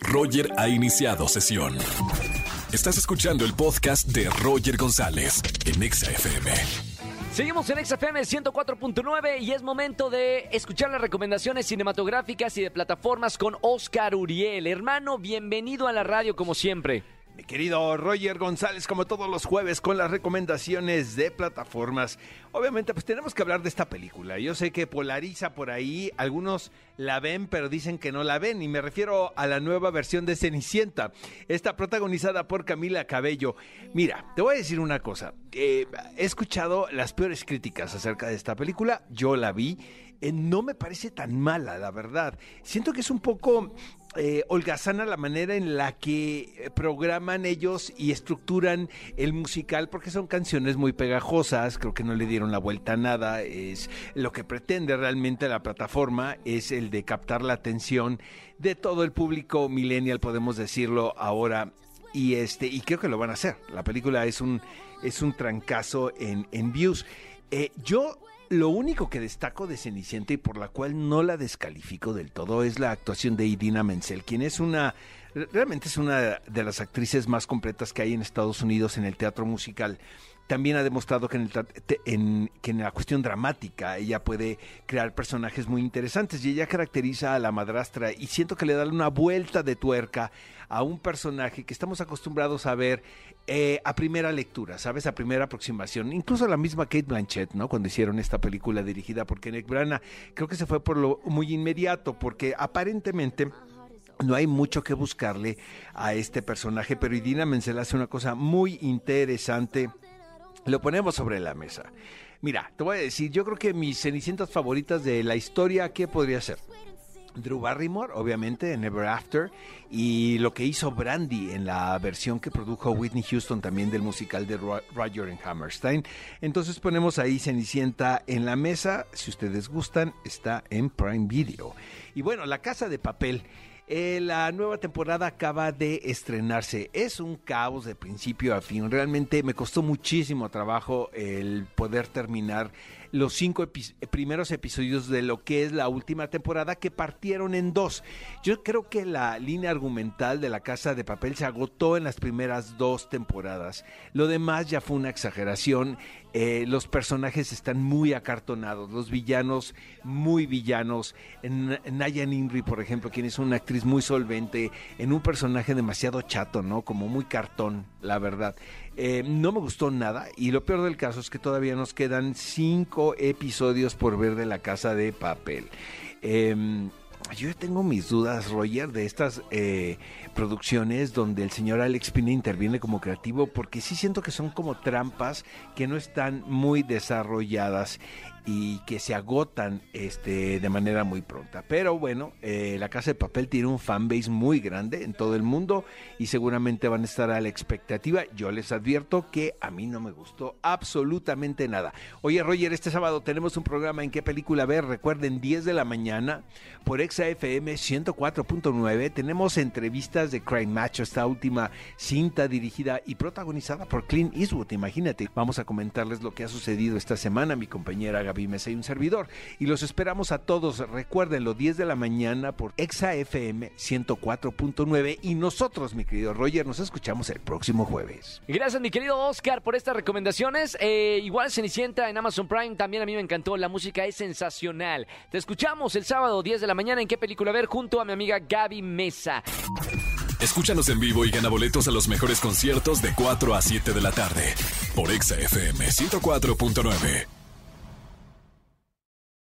Roger ha iniciado sesión. Estás escuchando el podcast de Roger González en Exa FM. Seguimos en XFM 104.9 y es momento de escuchar las recomendaciones cinematográficas y de plataformas con Oscar Uriel. Hermano, bienvenido a la radio como siempre. Mi querido Roger González, como todos los jueves, con las recomendaciones de plataformas. Obviamente, pues tenemos que hablar de esta película. Yo sé que polariza por ahí, algunos la ven, pero dicen que no la ven. Y me refiero a la nueva versión de Cenicienta, esta protagonizada por Camila Cabello. Mira, te voy a decir una cosa. Eh, he escuchado las peores críticas acerca de esta película. Yo la vi. Eh, no me parece tan mala, la verdad. Siento que es un poco eh, holgazana la manera en la que eh, programan ellos y estructuran el musical porque son canciones muy pegajosas, creo que no le dieron la vuelta a nada, es lo que pretende realmente la plataforma es el de captar la atención de todo el público millennial, podemos decirlo ahora y este y creo que lo van a hacer. La película es un es un trancazo en, en views. Eh, yo lo único que destaco de Cenicienta y por la cual no la descalifico del todo es la actuación de Idina Menzel, quien es una, realmente es una de las actrices más completas que hay en Estados Unidos en el teatro musical también ha demostrado que en, que en la cuestión dramática ella puede crear personajes muy interesantes y ella caracteriza a la madrastra y siento que le da una vuelta de tuerca a un personaje que estamos acostumbrados a ver eh, a primera lectura, ¿sabes? A primera aproximación. Incluso la misma Kate Blanchett, ¿no? Cuando hicieron esta película dirigida por Kenneth Branagh, creo que se fue por lo muy inmediato, porque aparentemente no hay mucho que buscarle a este personaje, pero Idina Menzel hace una cosa muy interesante lo ponemos sobre la mesa. Mira, te voy a decir, yo creo que mis cenicientas favoritas de la historia, ¿qué podría ser? Drew Barrymore, obviamente, en Ever After, y lo que hizo Brandy en la versión que produjo Whitney Houston también del musical de Roger and Hammerstein. Entonces ponemos ahí Cenicienta en la mesa, si ustedes gustan, está en Prime Video. Y bueno, La Casa de Papel. Eh, la nueva temporada acaba de estrenarse. Es un caos de principio a fin. Realmente me costó muchísimo trabajo el poder terminar los cinco primeros episodios de lo que es la última temporada que partieron en dos. Yo creo que la línea argumental de la casa de papel se agotó en las primeras dos temporadas. Lo demás ya fue una exageración. Eh, los personajes están muy acartonados, los villanos muy villanos. En, Naya por ejemplo, quien es una actriz muy solvente, en un personaje demasiado chato, ¿no? Como muy cartón, la verdad. Eh, no me gustó nada y lo peor del caso es que todavía nos quedan cinco episodios por ver de la casa de papel. Em, yo tengo mis dudas, Roger, de estas eh, producciones donde el señor Alex Pina interviene como creativo, porque sí siento que son como trampas que no están muy desarrolladas y que se agotan este, de manera muy pronta. Pero bueno, eh, La Casa de Papel tiene un fanbase muy grande en todo el mundo y seguramente van a estar a la expectativa. Yo les advierto que a mí no me gustó absolutamente nada. Oye, Roger, este sábado tenemos un programa en qué película ver. Recuerden, 10 de la mañana por ExaFM 104.9. Tenemos entrevistas de Crime Macho, esta última cinta dirigida y protagonizada por Clint Eastwood. Imagínate, vamos a comentarles lo que ha sucedido esta semana. Mi compañera Gaby Mesa y un servidor. Y los esperamos a todos, recuérdenlo, 10 de la mañana por Exa FM 104.9. Y nosotros, mi querido Roger, nos escuchamos el próximo jueves. Gracias, mi querido Oscar, por estas recomendaciones. Eh, igual Cenicienta en Amazon Prime, también a mí me encantó. La música es sensacional. Te escuchamos el sábado 10 de la en qué película ver junto a mi amiga Gaby Mesa. Escúchanos en vivo y gana boletos a los mejores conciertos de 4 a 7 de la tarde por Exa FM 104.9.